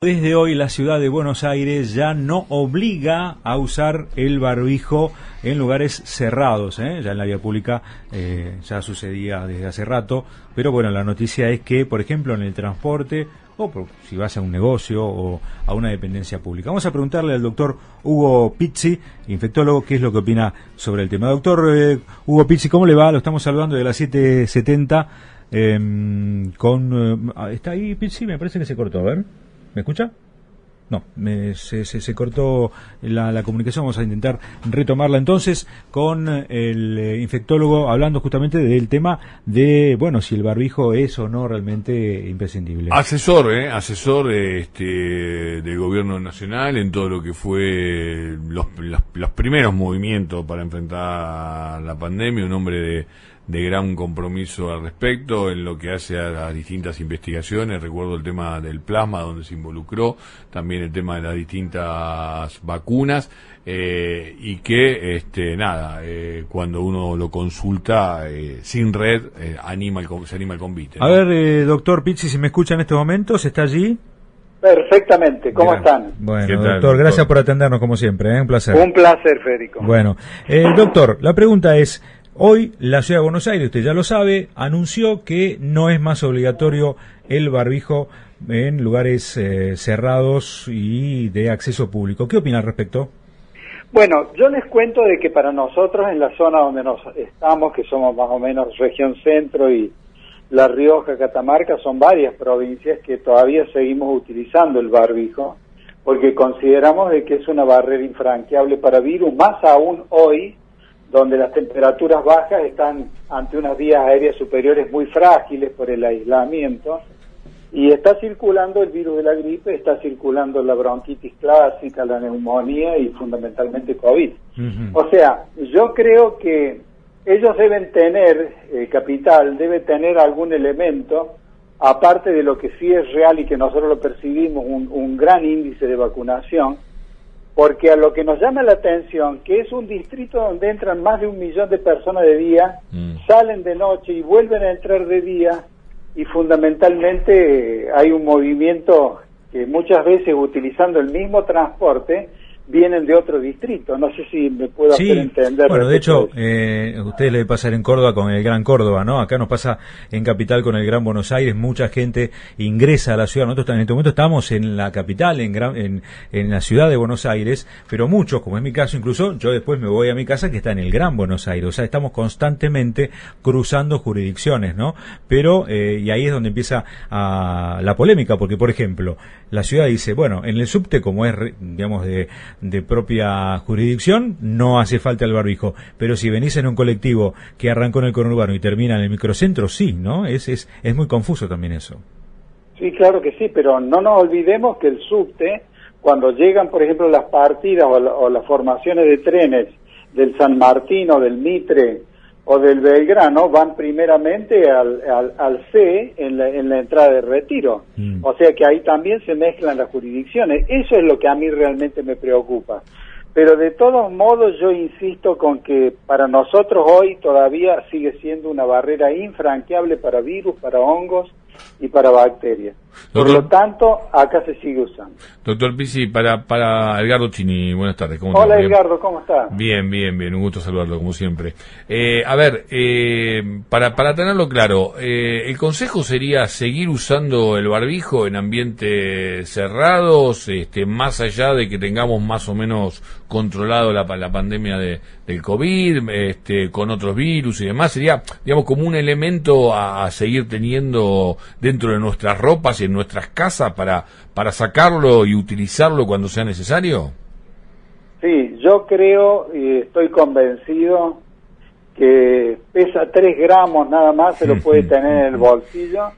Desde hoy la ciudad de Buenos Aires ya no obliga a usar el barbijo en lugares cerrados, ¿eh? ya en la vía pública eh, ya sucedía desde hace rato, pero bueno, la noticia es que, por ejemplo, en el transporte o si vas a un negocio o a una dependencia pública. Vamos a preguntarle al doctor Hugo Pizzi, infectólogo, qué es lo que opina sobre el tema. Doctor eh, Hugo Pizzi, ¿cómo le va? Lo estamos saludando de las 7.70 em, con... ¿Está ahí Pizzi? Me parece que se cortó, a ver. ¿Me escucha? No, se, se, cortó la, comunicación. Vamos a intentar retomarla entonces con el eh, infectólogo hablando justamente del tema de, bueno, si el barbijo es o no realmente imprescindible. Asesor, ¿eh? Asesor este, del gobierno nacional en todo lo que fue los, los primeros movimientos para enfrentar la pandemia, un hombre de de gran compromiso al respecto en lo que hace a las distintas investigaciones. Recuerdo el tema del plasma donde se involucró, también el tema de las distintas vacunas eh, y que, este, nada, eh, cuando uno lo consulta eh, sin red, anima el, se anima el convite. A ver, doctor Pizzi, si me escucha en estos momentos, ¿está allí? Perfectamente, ¿cómo están? Bueno, doctor, gracias por atendernos como siempre, un placer. Un placer, Federico. Bueno, doctor, la pregunta es, Hoy la ciudad de Buenos Aires, usted ya lo sabe, anunció que no es más obligatorio el barbijo en lugares eh, cerrados y de acceso público. ¿Qué opina al respecto? Bueno, yo les cuento de que para nosotros en la zona donde nos estamos, que somos más o menos región centro y La Rioja, Catamarca, son varias provincias que todavía seguimos utilizando el barbijo, porque consideramos de que es una barrera infranqueable para virus, más aún hoy, donde las temperaturas bajas están ante unas vías aéreas superiores muy frágiles por el aislamiento, y está circulando el virus de la gripe, está circulando la bronquitis clásica, la neumonía y fundamentalmente COVID. O sea, yo creo que ellos deben tener, el capital debe tener algún elemento, aparte de lo que sí es real y que nosotros lo percibimos, un gran índice de vacunación, porque a lo que nos llama la atención, que es un distrito donde entran más de un millón de personas de día, mm. salen de noche y vuelven a entrar de día, y fundamentalmente hay un movimiento que muchas veces utilizando el mismo transporte, vienen de otro distrito. No sé si me puedo hacer entender. Bueno, de hecho, eh, ustedes le pasar en Córdoba con el Gran Córdoba, ¿no? Acá nos pasa en Capital con el Gran Buenos Aires. Mucha gente ingresa a la ciudad. Nosotros en este momento estamos en la capital, en, en, en la ciudad de Buenos Aires, pero muchos, como es mi caso, incluso yo después me voy a mi casa que está en el Gran Buenos Aires. O sea, estamos constantemente cruzando jurisdicciones, ¿no? Pero, eh, y ahí es donde empieza a, la polémica, porque, por ejemplo, la ciudad dice, bueno, en el subte, como es, digamos, de de propia jurisdicción, no hace falta el barbijo. Pero si venís en un colectivo que arrancó en el conurbano y termina en el microcentro, sí, ¿no? Es, es, es muy confuso también eso. Sí, claro que sí, pero no nos olvidemos que el subte, cuando llegan, por ejemplo, las partidas o, las formaciones de trenes del San Martín o del Mitre o del Belgrano van primeramente al, al, C en la, en la, entrada de retiro. Mm. O sea que ahí también se mezclan las jurisdicciones. Eso es lo que a mí realmente me preocupa. Pero de todos modos yo insisto con que para nosotros hoy todavía sigue siendo una barrera infranqueable para virus, para hongos y para bacterias. Por lo tanto, acá se sigue usando. Doctor Pisi, para, para Edgardo Chini, buenas tardes. ¿cómo Hola Edgardo, ¿cómo estás? Bien, bien, bien, un gusto saludarlo como siempre. Eh, a ver, eh, para, para tenerlo claro, eh, ¿el consejo sería seguir usando el barbijo en ambientes cerrados, este, más allá de que tengamos más o menos controlado la, la pandemia de, del COVID, este, con otros virus y demás? ¿Sería, digamos, como un elemento a, a seguir teniendo dentro de nuestras ropas y en nuestras casas para, para sacarlo y utilizarlo cuando sea necesario? Sí, yo creo y estoy convencido que pesa 3 gramos nada más, se lo puede tener en el bolsillo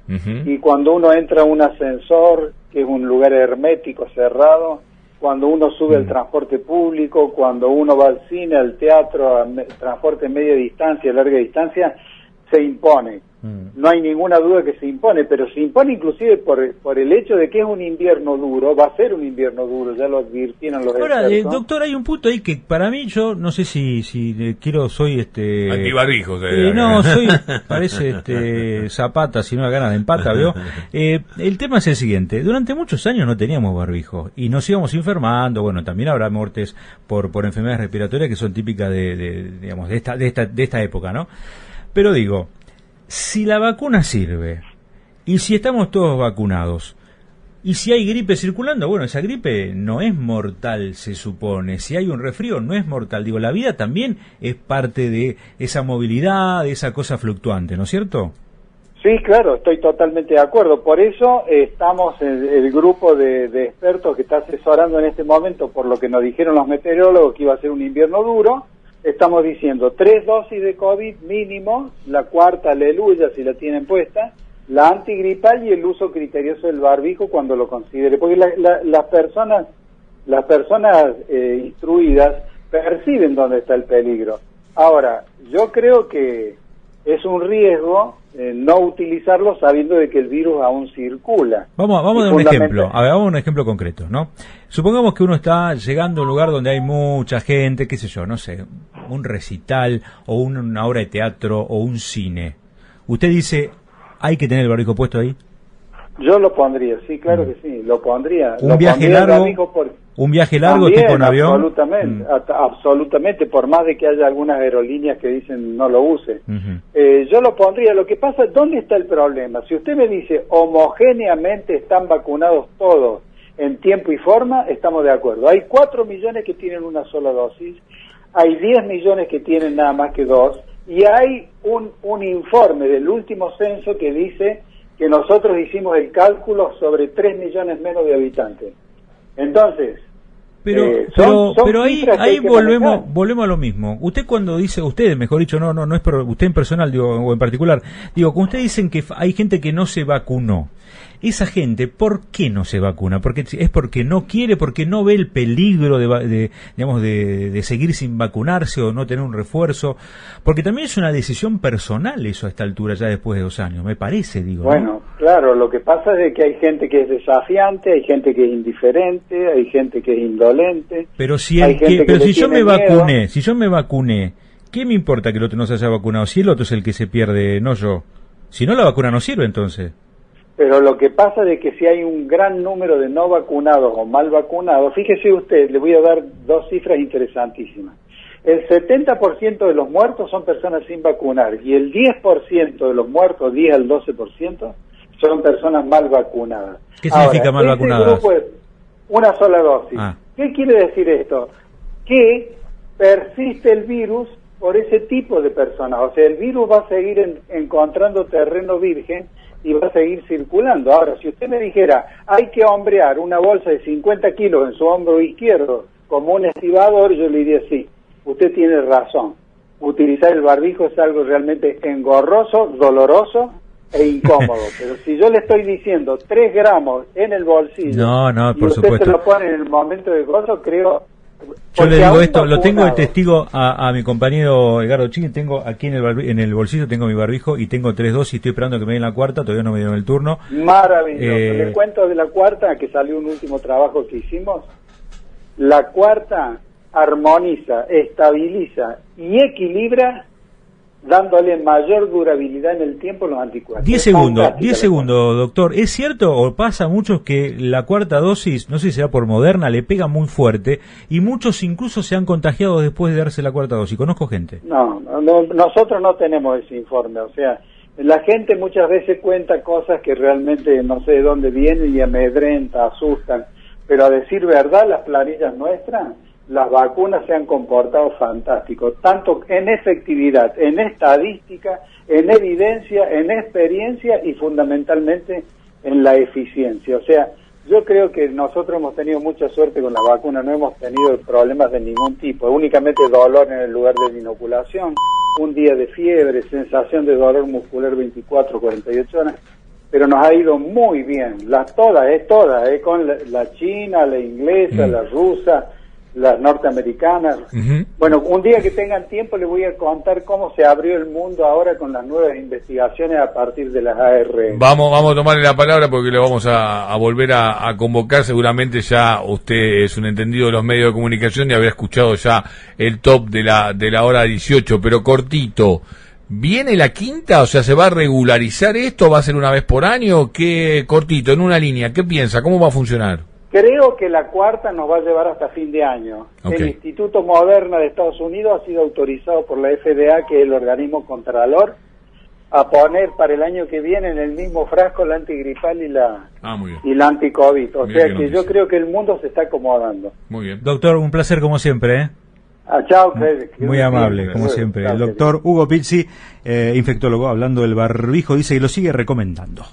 y cuando uno entra a un ascensor, que es un lugar hermético, cerrado, cuando uno sube al transporte público, cuando uno va al cine, al teatro, al transporte media distancia, larga distancia, se impone. Mm. No hay ninguna duda que se impone, pero se impone inclusive por, por el hecho de que es un invierno duro, va a ser un invierno duro, ya lo advirtieron los Ahora, eh, doctor, hay un punto ahí que para mí yo no sé si si quiero soy este antibarbijo, eh, no, soy parece este Zapata si no hay ganas de empata, veo. Eh, el tema es el siguiente, durante muchos años no teníamos barbijo y nos íbamos enfermando, bueno, también habrá muertes por por enfermedades respiratorias que son típicas de, de digamos de esta de esta de esta época, ¿no? Pero digo, si la vacuna sirve y si estamos todos vacunados, y si hay gripe circulando, bueno, esa gripe no es mortal, se supone. Si hay un resfrío, no es mortal. Digo, la vida también es parte de esa movilidad, de esa cosa fluctuante, ¿no es cierto? Sí, claro, estoy totalmente de acuerdo. Por eso estamos en el grupo de, de, expertos que está asesorando en este momento por lo que nos dijeron los meteorólogos que iba a ser un invierno duro estamos diciendo tres dosis de COVID mínimo, la cuarta, aleluya, si la tienen puesta, la antigripal y el uso criterioso del barbijo cuando lo considere. Porque las personas, las personas eh, instruidas perciben dónde está el peligro. Ahora, yo creo que es un riesgo eh, no utilizarlo sabiendo de que el virus aún circula. Vamos, vamos a dar un ejemplo, a ver, vamos a un ejemplo concreto, ¿no? Supongamos que uno está llegando a un lugar donde hay mucha gente, qué sé yo, no sé, un recital o una obra de teatro o un cine. ¿Usted dice, hay que tener el barbijo puesto ahí? Yo lo pondría, sí, claro que sí, lo pondría. ¿Un viaje largo? ¿Un viaje largo tipo en avión? Absolutamente, mm. absolutamente, por más de que haya algunas aerolíneas que dicen no lo use. Eh, yo lo pondría. Lo que pasa, ¿dónde está el problema? Si usted me dice homogéneamente están vacunados todos en tiempo y forma, estamos de acuerdo. Hay 4 millones que tienen una sola dosis, hay 10 millones que tienen nada más que dos, y hay un, un informe del último censo que dice que nosotros hicimos el cálculo sobre 3 millones menos de habitantes. Entonces, pero, eh, pero, ahí, ahí volvemos, volvemos a lo mismo. Usted cuando dice, usted, mejor dicho, no, no, no es por usted en personal, digo, o en particular, digo, cuando usted dicen que hay gente que no se vacunó, esa gente, ¿por qué no se vacuna? Porque es porque no quiere, porque no ve el peligro de, digamos, de, seguir sin vacunarse o no tener un refuerzo, porque también es una decisión personal eso a esta altura ya después de dos años, me parece, digo. Bueno, claro, lo que pasa es que hay gente que es desafiante, hay gente que es indiferente, hay gente que es indolente. Pero si, pero si yo me vacuné, si yo me vacuné, ¿qué me importa que el otro no se haya vacunado? Si el otro es el que se pierde, no yo. Si no, la vacuna no sirve entonces. Pero lo que pasa es que si hay un gran número de no vacunados o mal vacunados, fíjese usted, le voy a dar dos cifras interesantísimas. El 70% de los muertos son personas sin vacunar y el 10% de los muertos, 10 al 12%, son personas mal vacunadas. ¿Qué significa mal vacunadas? una sola dosis. Ah. ¿Qué quiere decir esto? Que persiste el virus por ese tipo de personas. O sea, el virus va a seguir encontrando terreno virgen y va a seguir circulando. Ahora, si usted me dijera, hay que hombrear una bolsa de 50 kilos en su hombro izquierdo como un estibador, yo le diría sí, usted tiene razón. Utilizar el barbijo es algo realmente engorroso, doloroso e incómodo. Pero si yo le estoy diciendo 3 gramos en el bolsillo no, no, por y usted se lo pone en el momento de gozo, creo yo le digo esto, lo tengo de testigo a, mi compañero Edgardo Ching, tengo aquí en el, en el bolsillo tengo mi barbijo y tengo tres dosis, estoy esperando que me den la cuarta, todavía no me dieron el turno. Maravilloso. Eh, Les cuento de la cuarta, que salió un último trabajo que hicimos. La cuarta armoniza, estabiliza y equilibra dándole mayor durabilidad en el tiempo los anticuerpos. 10 segundos, 10 segundos, doctor. ¿Es cierto o pasa mucho que la cuarta dosis, no sé si sea por Moderna, le pega muy fuerte y muchos incluso se han contagiado después de darse la cuarta dosis? Conozco gente. No, nosotros no tenemos ese informe, o sea, la gente muchas veces cuenta cosas que realmente no sé de dónde vienen y amedrenta, asustan, pero a decir verdad, las planillas nuestras las vacunas se han comportado fantástico, tanto en efectividad, en estadística, en evidencia, en experiencia y fundamentalmente en la eficiencia. O sea, yo creo que nosotros hemos tenido mucha suerte con la vacuna, no hemos tenido problemas de ningún tipo, únicamente dolor en el lugar de la inoculación, un día de fiebre, sensación de dolor muscular 24, 48 horas, pero nos ha ido muy bien, las todas, es todas, es con la, china, la inglesa, mm. la rusa, las norteamericanas. Bueno, un día que tengan tiempo les voy a contar cómo se abrió el mundo ahora con las nuevas investigaciones a partir de las ARN. Vamos, vamos a tomarle la palabra porque le vamos a, volver a, convocar. Seguramente ya usted es un entendido de los medios de comunicación y habrá escuchado ya el top de la, de la hora 18, pero cortito. ¿Viene la quinta? O sea, ¿se va a regularizar esto? ¿Va a ser una vez por año? ¿Qué cortito, en una línea? ¿Qué piensa? ¿Cómo va a funcionar? Creo que la cuarta nos va a llevar hasta fin de año. El Instituto Moderna de Estados Unidos ha sido autorizado por la FDA, que es el organismo contralor, a poner para el año que viene en el mismo frasco la antigripal y la ah, y la anticovid. O sea que yo creo que el mundo se está acomodando. Muy bien. Doctor, un placer como siempre. ¿eh? Ah, chao, Muy amable, como siempre. El doctor Hugo Pizzi, eh, infectólogo, hablando del barbijo, dice que lo sigue recomendando.